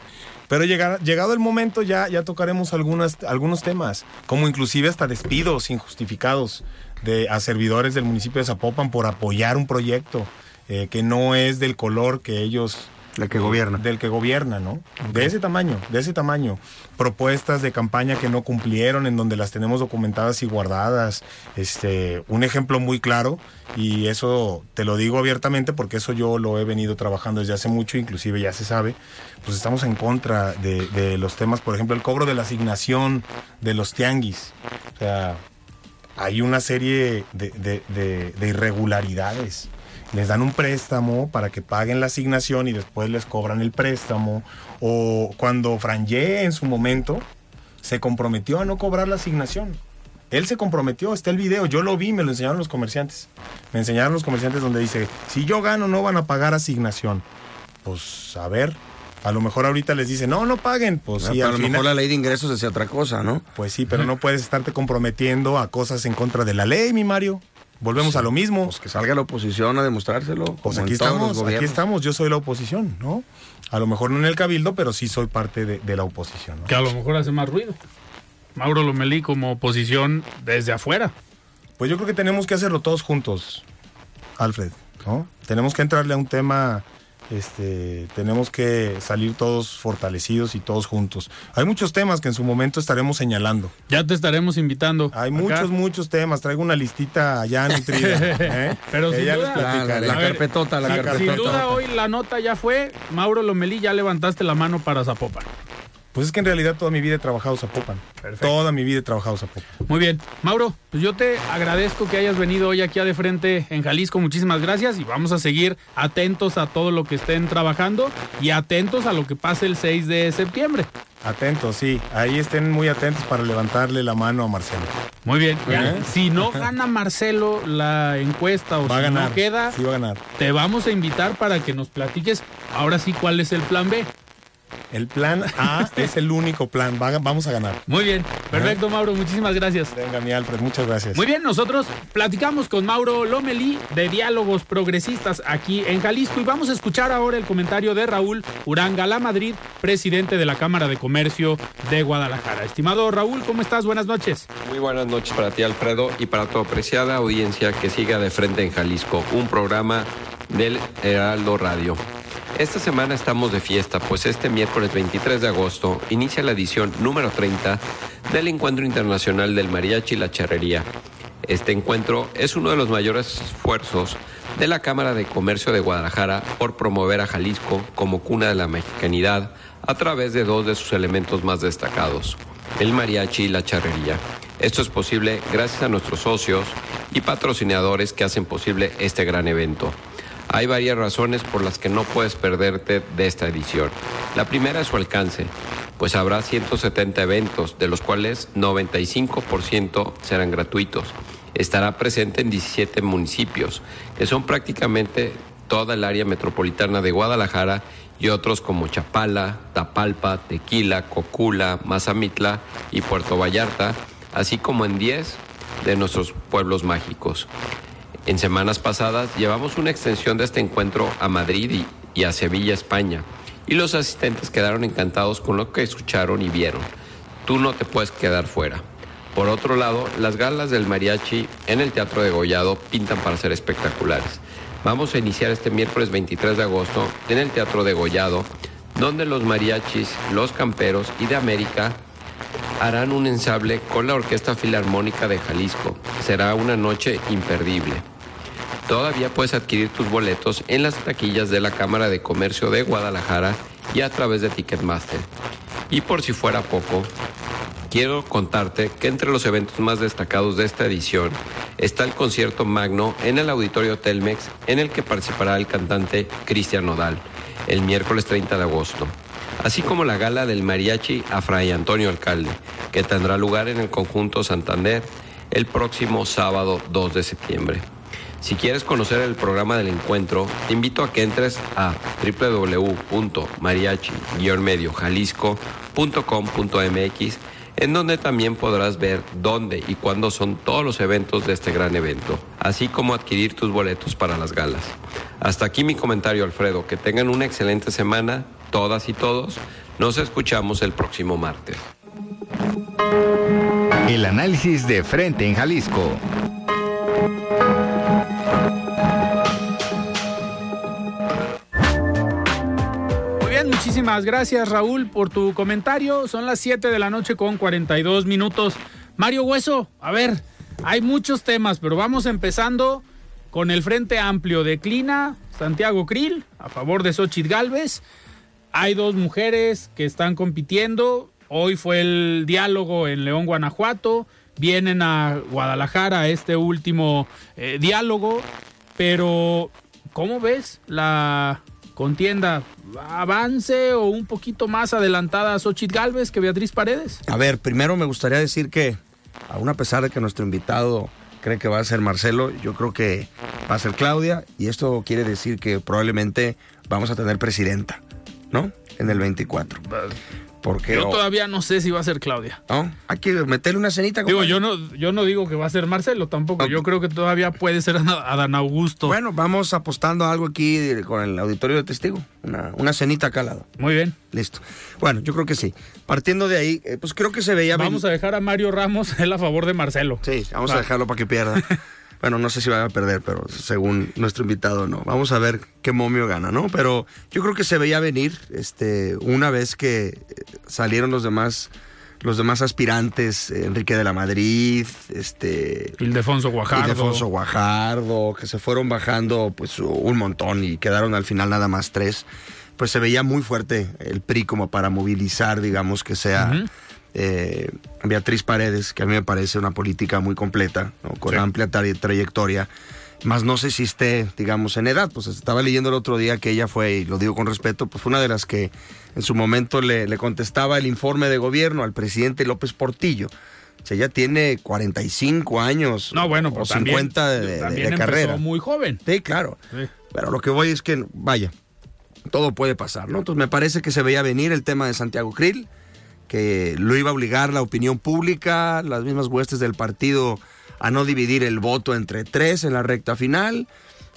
Pero llegar- llegado el momento ya, ya tocaremos algunas, algunos temas, como inclusive hasta despidos injustificados de, a servidores del municipio de Zapopan por apoyar un proyecto eh, que no es del color que ellos El que gobierna. del que gobierna, ¿no? De ese tamaño, de ese tamaño. Propuestas de campaña que no cumplieron, en donde las tenemos documentadas y guardadas. Este, un ejemplo muy claro, y eso te lo digo abiertamente porque eso yo lo he venido trabajando desde hace mucho, inclusive ya se sabe. Pues estamos en contra de, de los temas, por ejemplo, el cobro de la asignación de los tianguis. O sea, hay una serie de- de- de irregularidades. Les dan un préstamo para que paguen la asignación y después les cobran el préstamo. O cuando Frangé en su momento se comprometió a no cobrar la asignación. Él se comprometió, está el video, yo lo vi, me lo enseñaron los comerciantes. Me enseñaron los comerciantes donde dice, si yo gano no van a pagar asignación. Pues a ver, a lo mejor ahorita les dice, no, no paguen. Pues Ah, sí, pero a lo final- mejor la ley de ingresos decía otra cosa, ¿no? pues sí, pero no puedes estarte comprometiendo a cosas en contra de la ley, mi Mario. Volvemos a lo mismo. Pues que salga la oposición a demostrárselo. Pues aquí estamos, aquí estamos, yo soy la oposición, ¿no? A lo mejor no en el cabildo, pero sí soy parte de, de la oposición. ¿no? que a lo mejor hace más ruido. Mauro Lomelí como oposición desde afuera. Pues yo creo que tenemos que hacerlo todos juntos, Alfred, ¿no? Tenemos que entrarle a un tema, este, tenemos que salir todos fortalecidos y todos juntos. Hay muchos temas que en su momento estaremos señalando. Ya te estaremos invitando. Hay acá. muchos, muchos temas. Traigo una listita ya nutrida. ¿eh? Pero sin ya duda- les La, carpetota, la sí, carpetota. Sin duda hoy la nota ya fue, Mauro Lomelí, ya levantaste la mano para Zapopan. Pues es que en realidad toda mi vida he trabajado Zapopan. Perfecto. Toda mi vida he trabajado Zapopan. Muy bien. Mauro, pues yo te agradezco que hayas venido hoy aquí a De Frente en Jalisco. Muchísimas gracias y vamos a seguir atentos a todo lo que estén trabajando y atentos a lo que pase el 6 de septiembre. Atentos, sí. Ahí estén muy atentos para levantarle la mano a Marcelo. Muy bien. Ya, ¿Eh? Si no gana Marcelo la encuesta o Va a si ganar. no queda, Sí va a ganar. te vamos a invitar para que nos platiques ahora sí cuál es el plan B. El plan A es el único plan. Va- vamos a ganar. Muy bien. Perfecto, Mauro. Muchísimas gracias. Venga, mi Alfred, muchas gracias. Muy bien, nosotros platicamos con Mauro Lomelí de Diálogos Progresistas aquí en Jalisco y vamos a escuchar ahora el comentario de Raúl Uranga La Madrid, presidente de la Cámara de Comercio de Guadalajara. Estimado Raúl, ¿cómo estás? Buenas noches. Muy buenas noches para ti, Alfredo, y para tu apreciada audiencia que siga de frente en Jalisco, un programa del Heraldo Radio. Esta semana estamos de fiesta, pues este miércoles 23 de agosto inicia la edición número 30 del Encuentro Internacional del Mariachi y la Charrería. Este encuentro es uno de los mayores esfuerzos de la Cámara de Comercio de Guadalajara por promover a Jalisco como cuna de la mexicanidad a través de dos de sus elementos más destacados, el mariachi y la charrería. Esto es posible gracias a nuestros socios y patrocinadores que hacen posible este gran evento. Hay varias razones por las que no puedes perderte de esta edición. La primera es su alcance, pues habrá 170 eventos, de los cuales 95% serán gratuitos. Estará presente en 17 municipios, que son prácticamente toda el área metropolitana de Guadalajara y otros como Chapala, Tapalpa, Tequila, Cocula, Mazamitla y Puerto Vallarta, así como en 10 de nuestros pueblos mágicos. En semanas pasadas llevamos una extensión de este encuentro a Madrid y, a Sevilla, España, y los asistentes quedaron encantados con lo que escucharon y vieron. Tú no te puedes quedar fuera. Por otro lado, las galas del mariachi en el Teatro de Gollado pintan para ser espectaculares. Vamos a iniciar este miércoles 23 de agosto en el Teatro de Gollado, donde los mariachis, los camperos y de América harán un ensable con la Orquesta Filarmónica de Jalisco. Será una noche imperdible. Todavía puedes adquirir tus boletos en las taquillas de la Cámara de Comercio de Guadalajara y a través de Ticketmaster. Y por si fuera poco, quiero contarte que entre los eventos más destacados de esta edición está el concierto magno en el Auditorio Telmex en el que participará el cantante Cristian Nodal el miércoles 30 de agosto, así como la gala del mariachi a Fray Antonio Alcalde, que tendrá lugar en el conjunto Santander el próximo sábado 2 de septiembre. Si quieres conocer el programa del encuentro, te invito a que entres a www.mariachi-mediojalisco.com.mx en donde también podrás ver dónde y cuándo son todos los eventos de este gran evento, así como adquirir tus boletos para las galas. Hasta aquí mi comentario, Alfredo. Que tengan una excelente semana, todas y todos. Nos escuchamos el próximo martes. El análisis de frente en Jalisco. Muchísimas gracias Raúl por tu comentario. Son las 7 de la noche con 42 minutos. Mario Hueso, a ver, hay muchos temas, pero vamos empezando con el Frente Amplio. Declina Santiago Krill a favor de Xochitl Galvez. Hay dos mujeres que están compitiendo. Hoy fue el diálogo en León, Guanajuato. Vienen a Guadalajara a este último eh, diálogo. Pero, ¿cómo ves la contienda avance o un poquito más adelantada Xochitl Galvez que Beatriz Paredes? A ver, primero me gustaría decir que, aún a pesar de que nuestro invitado cree que va a ser Marcelo, yo creo que va a ser Claudia y esto quiere decir que probablemente vamos a tener presidenta, ¿no? En el 24. Porque, yo todavía no sé si va a ser Claudia. ¿No? Hay que meterle una cenita. Digo, yo no, yo no digo que va a ser Marcelo tampoco. Yo creo que todavía puede ser Adán Augusto. Bueno, vamos apostando algo aquí con el auditorio de testigo. Una, una cenita acá al lado. Muy bien. Listo. Bueno, yo creo que sí. Partiendo de ahí, eh, pues creo que se veía... Vamos a dejar a Mario Ramos él a favor de Marcelo. Sí, vamos a dejarlo para que pierda. Bueno, no sé si va a perder, pero según nuestro invitado, no. Vamos a ver qué momio gana, ¿no? Pero yo creo que se veía venir, este, una vez que eh, salieron los demás, los demás aspirantes, Enrique de la Madrid, este. Ildefonso Guajardo. Ildefonso Guajardo, que se fueron bajando, pues, un montón y quedaron al final nada más tres. Pues se veía muy fuerte el PRI como para movilizar, digamos, que sea. Eh, Beatriz Paredes, que a mí me parece una política muy completa, con amplia trayectoria, más no sé si esté, digamos, en edad. Pues estaba leyendo el otro día que ella fue, y lo digo con respeto, pues fue una de las que en su momento le, contestaba el informe de gobierno al presidente López Portillo. O sea, ella tiene 45 años no, bueno, o 50 de, carrera. muy joven. Sí, claro. Pero lo que voy es que, vaya, todo puede pasar, ¿no? Entonces me parece que se veía venir el tema de Santiago Krill que lo iba a obligar la opinión pública, las mismas huestes del partido a no dividir el voto entre tres en la recta final.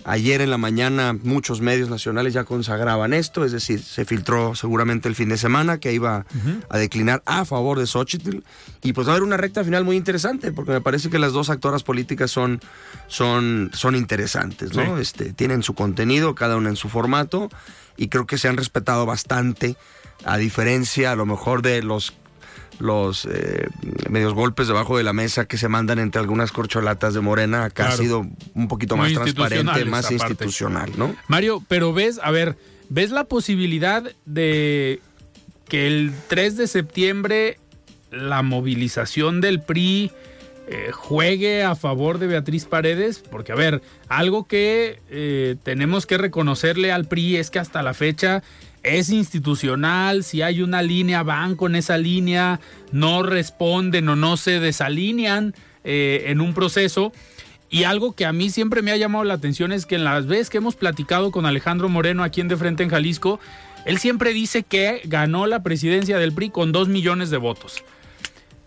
Ayer en la mañana muchos medios nacionales ya consagraban esto, es decir, se filtró seguramente el fin de semana que iba a declinar a favor de Xochitl. Y pues va a haber una recta final muy interesante, porque me parece que las dos actoras políticas son, son, son interesantes, ¿no? Este, tienen su contenido, cada una en su formato, y creo que se han respetado bastante a diferencia a lo mejor de los los eh, medios golpes debajo de la mesa que se mandan entre algunas corcholatas de Morena, acá ha sido un poquito más transparente, más institucional, ¿no? Mario, pero ves, a ver, ¿ves la posibilidad de que el 3 de septiembre la movilización del PRI eh, juegue a favor de Beatriz Paredes? Porque, a ver, algo que eh, tenemos que reconocerle al PRI es que hasta la fecha es institucional, si hay una línea, van con esa línea, no responden o no se desalinean eh, en un proceso. Y algo que a mí siempre me ha llamado la atención es que en las veces que hemos platicado con Alejandro Moreno aquí en De Frente en Jalisco, él siempre dice que ganó la presidencia del PRI con dos millones de votos.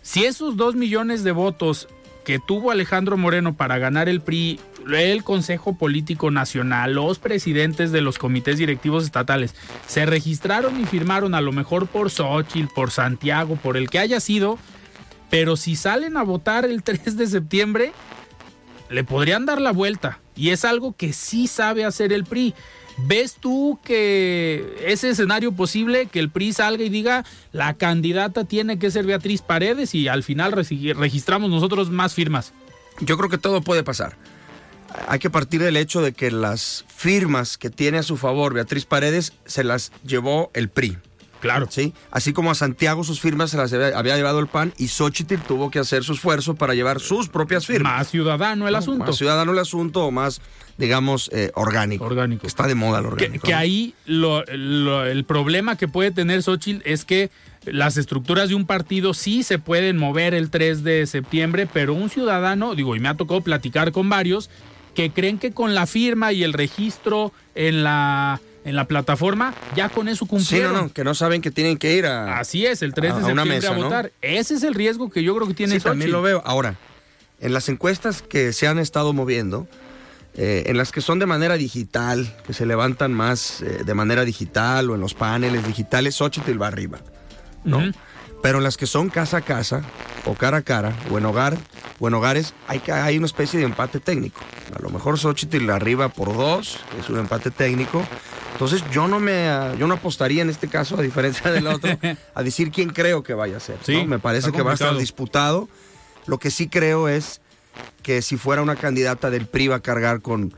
Si esos dos millones de votos que tuvo Alejandro Moreno para ganar el PRI, el Consejo Político Nacional, los presidentes de los comités directivos estatales, se registraron y firmaron a lo mejor por Xochitl, por Santiago, por el que haya sido, pero si salen a votar el 3 de septiembre, le podrían dar la vuelta. Y es algo que sí sabe hacer el PRI. ¿Ves tú que ese escenario posible, que el PRI salga y diga la candidata tiene que ser Beatriz Paredes y al final registramos nosotros más firmas? Yo creo que todo puede pasar. Hay que partir del hecho de que las firmas que tiene a su favor Beatriz Paredes se las llevó el PRI. Claro. Sí. Así como a Santiago sus firmas se las había, llevado el PAN y Xochitl tuvo que hacer su esfuerzo para llevar sus propias firmas. Más ciudadano el asunto. Más ciudadano el asunto o más, digamos, eh, orgánico. Orgánico. Está de moda el orgánico. Que, ahí el problema que puede tener Xochitl es que las estructuras de un partido sí se pueden mover el 3 de septiembre, pero un ciudadano, digo, y me ha tocado platicar con varios, que creen que con la firma y el registro en la en la plataforma, ya con eso cumplieron. Sí, no, no, que no saben que tienen que ir a. Así es, el 3 de septiembre a votar. Ese es el riesgo que yo creo que tiene sí, también lo veo. Ahora, en las encuestas que se han estado moviendo, eh, en las que son de manera digital, que se levantan más eh, de manera digital o en los paneles digitales, Xochitl va arriba, ¿no? Pero en las que son casa a casa, o cara a cara, o en hogar, o en hogares, hay, hay una especie de empate técnico. A lo mejor Xochitl arriba por dos, es un empate técnico. Entonces yo no me yo no apostaría en este caso, a diferencia del otro, a decir quién creo que vaya a ser. Sí, Me parece que va a estar disputado. Lo que sí creo es que si fuera una candidata del PRI va a cargar con,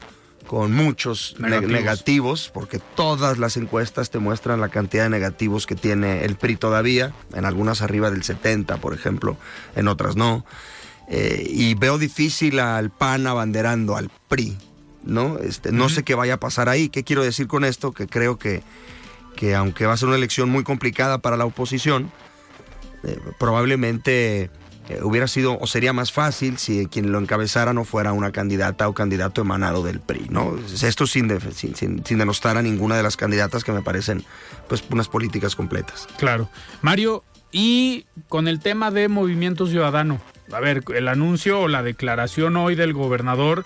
con muchos negativos. porque todas las encuestas te muestran la cantidad de negativos que tiene el PRI todavía, en algunas arriba del 70, por ejemplo, en otras no. Eh, y veo difícil al PAN abanderando al PRI. ¿no? Este, no sé qué vaya a pasar ahí. ¿Qué quiero decir con esto? Que creo que, que aunque va a ser una elección muy complicada para la oposición, eh, probablemente eh, hubiera sido o sería más fácil si quien lo encabezara no fuera una candidata o candidato emanado del PRI, ¿no? Esto sin, sin, sin, denostar a ninguna de las candidatas que me parecen pues unas políticas completas. Claro. Mario, y con el tema de Movimiento Ciudadano, a ver, el anuncio o la declaración hoy del gobernador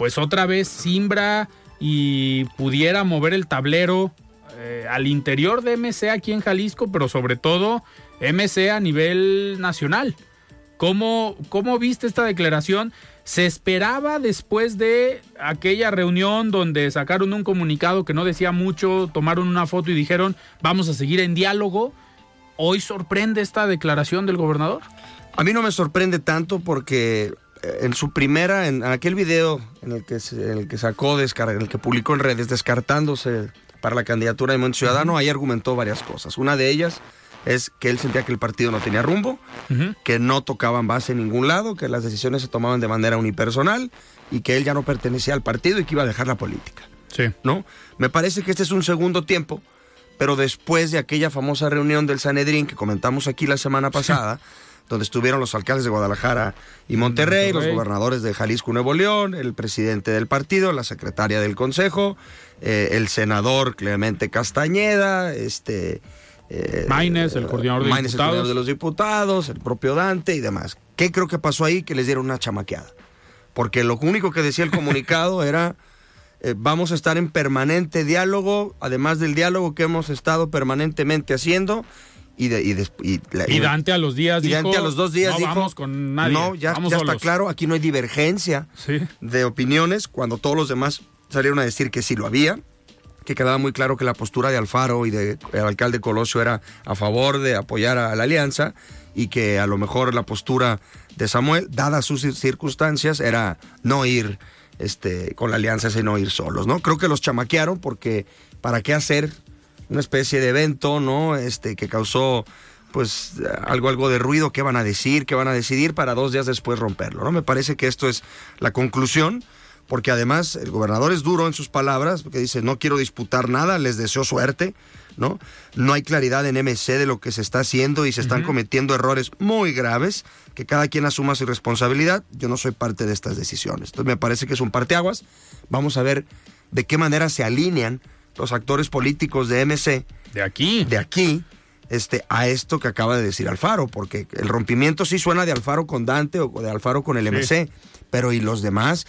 pues otra vez simbra y pudiera mover el tablero eh, al interior de MC aquí en Jalisco, pero sobre todo MC a nivel nacional. ¿Cómo, ¿Cómo viste esta declaración? ¿Se esperaba después de aquella reunión donde sacaron un comunicado que no decía mucho, tomaron una foto y dijeron vamos a seguir en diálogo? ¿Hoy sorprende esta declaración del gobernador? A mí no me sorprende tanto porque en su primera, en aquel video en el que, en el que sacó, en el que publicó en redes, descartándose para la candidatura de Movimiento Ciudadano, ahí argumentó varias cosas. Una de ellas es que él sentía que el partido no tenía rumbo, que no tocaban base en ningún lado, que las decisiones se tomaban de manera unipersonal y que él ya no pertenecía al partido y que iba a dejar la política. Sí. ¿No? Me parece que este es un segundo tiempo, pero después de aquella famosa reunión del Sanedrín que comentamos aquí la semana pasada, donde estuvieron los alcaldes de Guadalajara y Monterrey, los gobernadores de Jalisco y Nuevo León, el presidente del partido, la secretaria del consejo, eh, el senador Clemente Castañeda, este... Eh, Maines, el coordinador de diputados. el coordinador de los diputados, el propio Dante y demás. ¿Qué creo que pasó ahí? Que les dieron una chamaqueada. Porque lo único que decía el comunicado era... Eh, vamos a estar en permanente diálogo, además del diálogo que hemos estado permanentemente haciendo, y, Dante a los días y Dante a los dos días no dijo, vamos con nadie, no, ya, está claro, aquí no hay divergencia de opiniones, cuando todos los demás salieron a decir que sí lo había, que quedaba muy claro que la postura de Alfaro y del alcalde Colosio era a favor de apoyar a la alianza y que a lo mejor la postura de Samuel, dadas sus circunstancias, era no ir este, con la alianza, sino ir solos, ¿no? Creo que los chamaquearon porque ¿para qué hacer una especie de evento, ¿no? Este, que causó pues algo, algo de ruido, qué van a decir, qué van a decidir para dos días después romperlo, ¿no? Me parece que esto es la conclusión, porque además el gobernador es duro en sus palabras, porque dice, no quiero disputar nada, les deseo suerte, ¿no? No hay claridad en MC de lo que se está haciendo y se están cometiendo errores muy graves, que cada quien asuma su responsabilidad. Yo no soy parte de estas decisiones. Entonces me parece que es un parteaguas. Vamos a ver de qué manera se alinean los actores políticos de MC. De aquí. De aquí. Este, a esto que acaba de decir Alfaro, porque el rompimiento sí suena de Alfaro con Dante o de Alfaro con el MC, pero ¿y los demás?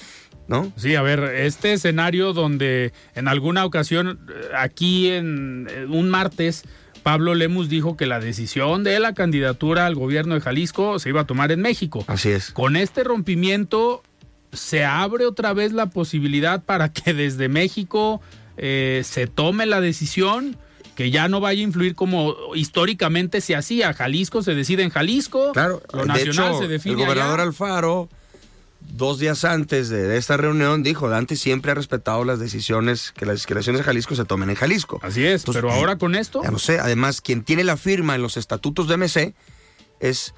¿No? Sí, a ver, este escenario donde en alguna ocasión, aquí en un martes, Pablo Lemus dijo que la decisión de la candidatura al gobierno de Jalisco se iba a tomar en México. Así es. Con este rompimiento se abre otra vez la posibilidad para que desde México eh, se tome la decisión que ya no vaya a influir como históricamente se hacía. Jalisco se decide en Jalisco, Claro, lo de nacional hecho, se define el gobernador allá. Alfaro, dos días antes de, de esta reunión, dijo, Dante siempre ha respetado las decisiones, que las elecciones de Jalisco se tomen en Jalisco. Así es, Entonces, pero ahora con esto, Ya no sé, además, quien tiene la firma en los estatutos de MC es,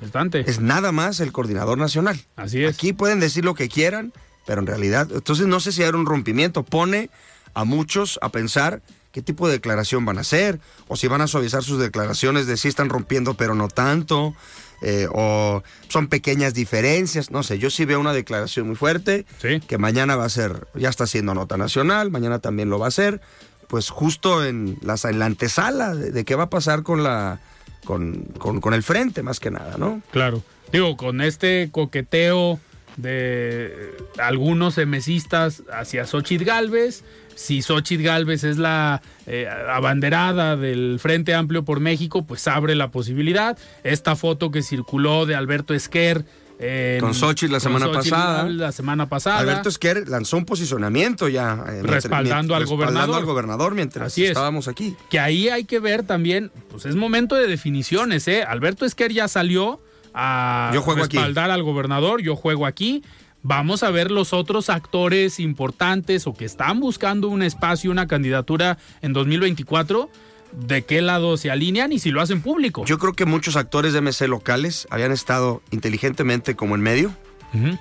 es nada más el coordinador nacional. Así es. Aquí pueden decir lo que quieran, pero en realidad, entonces no sé si era un rompimiento. Pone a muchos a pensar qué tipo de declaración van a hacer, o si van a suavizar sus declaraciones de si están rompiendo, pero no tanto, eh, o son pequeñas diferencias. No sé, yo sí veo una declaración muy fuerte, Sí. que mañana va a ser, ya está haciendo nota nacional, mañana también lo va a hacer, pues justo en la, en la antesala de, de qué va a pasar con la. Con, con- con el frente, más que nada, ¿no? Claro. Digo, con este coqueteo de algunos emesistas hacia Xochitl Galvez, si Xochitl Galvez es la eh, abanderada del Frente Amplio por México, pues abre la posibilidad. Esta foto que circuló de Alberto Esquer. en- Con Xochitl la semana pasada. La semana pasada. Alberto Esquer lanzó un posicionamiento ya. eh, mientras- Respaldando al respaldando gobernador. al gobernador mientras Así es. estábamos aquí. Que ahí hay que ver también, pues es momento de definiciones, ¿eh? Alberto Esquer ya salió a Yo juego aquí. respaldar al gobernador, yo juego aquí. Vamos a ver los otros actores importantes o que están buscando un espacio, una candidatura en 2024, de qué lado se alinean y si lo hacen público. Yo creo que muchos actores de MC locales habían estado inteligentemente como en medio,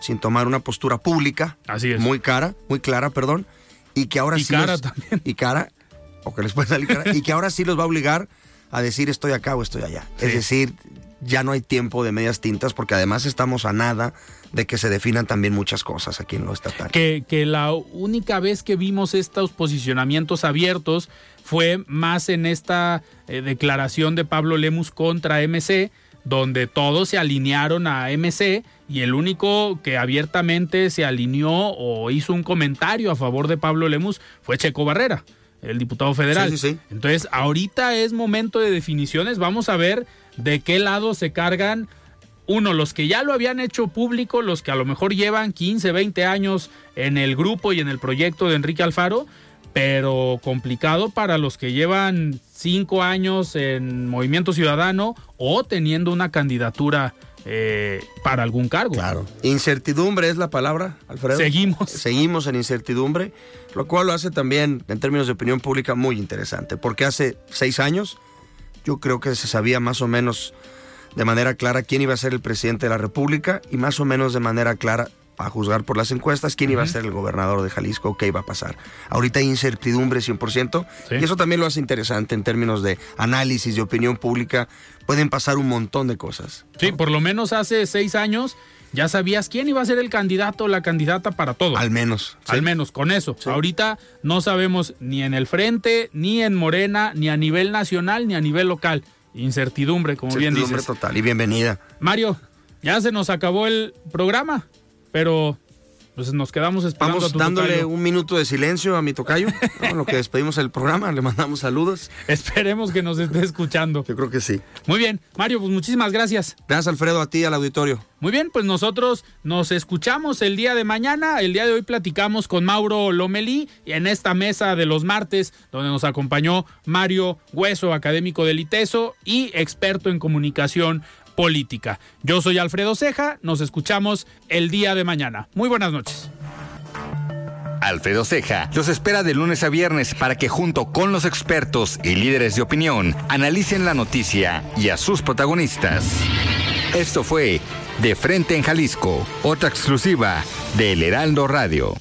sin tomar una postura pública. Así es. Muy cara, muy clara, perdón. Y que ahora Y sí. cara los- también. Y cara, o que les puede salir cara. y que ahora sí los va a obligar a decir estoy acá o estoy allá. Es decir, ya no hay tiempo de medias tintas porque además estamos a nada de que se definan también muchas cosas aquí en lo estatal. que, que la única vez que vimos estos posicionamientos abiertos fue más en esta eh, declaración de Pablo Lemus contra MC, donde todos se alinearon a MC y el único que abiertamente se alineó o hizo un comentario a favor de Pablo Lemus fue Checo Barrera, el diputado federal. Sí, sí, sí. Entonces, ahorita es momento de definiciones, vamos a ver de qué lado se cargan uno, los que ya lo habían hecho público, los que a lo mejor llevan 15, 20 años en el grupo y en el proyecto de Enrique Alfaro, pero complicado para los que llevan 5 años en Movimiento Ciudadano o teniendo una candidatura eh, para algún cargo. Claro. Incertidumbre es la palabra, Alfredo. Seguimos. Seguimos en incertidumbre, lo cual lo hace también, en términos de opinión pública, muy interesante. Porque hace seis años yo creo que se sabía más o menos de manera clara quién iba a ser el presidente de la República y más o menos de manera clara, a juzgar por las encuestas, quién iba a ser el gobernador de Jalisco, qué iba a pasar. Ahorita hay incertidumbre 100% Sí. y eso también lo hace interesante en términos de análisis, de opinión pública. Pueden pasar un montón de cosas. Sí, por lo menos hace seis años ya sabías quién iba a ser el candidato o la candidata para todo. Al menos. ¿sí? Al menos con eso. Ahorita no sabemos ni en el frente, ni en Morena, ni a nivel nacional, ni a nivel local. Incertidumbre, como bien Incertidumbre dices. total y bienvenida. Mario, ya se nos acabó el programa, pero pues nos quedamos esperando a Vamos tu dándole tocayo. un minuto de silencio a mi tocayo, ¿no? Lo que despedimos el programa, le mandamos saludos. Esperemos que nos esté escuchando. Yo creo que sí. Muy bien, Mario, pues muchísimas gracias. Gracias Alfredo, a ti y al auditorio. Muy bien, pues nosotros nos escuchamos el día de mañana. El día de hoy platicamos con Mauro Lomelí en esta mesa de los martes, donde nos acompañó Mario Hueso, académico del ITESO y experto en comunicación política. Yo soy Alfredo Ceja, nos escuchamos el día de mañana. Muy buenas noches. Alfredo Ceja los espera de lunes a viernes para que junto con los expertos y líderes de opinión analicen la noticia y a sus protagonistas. Esto fue De Frente en Jalisco, otra exclusiva de El Heraldo Radio.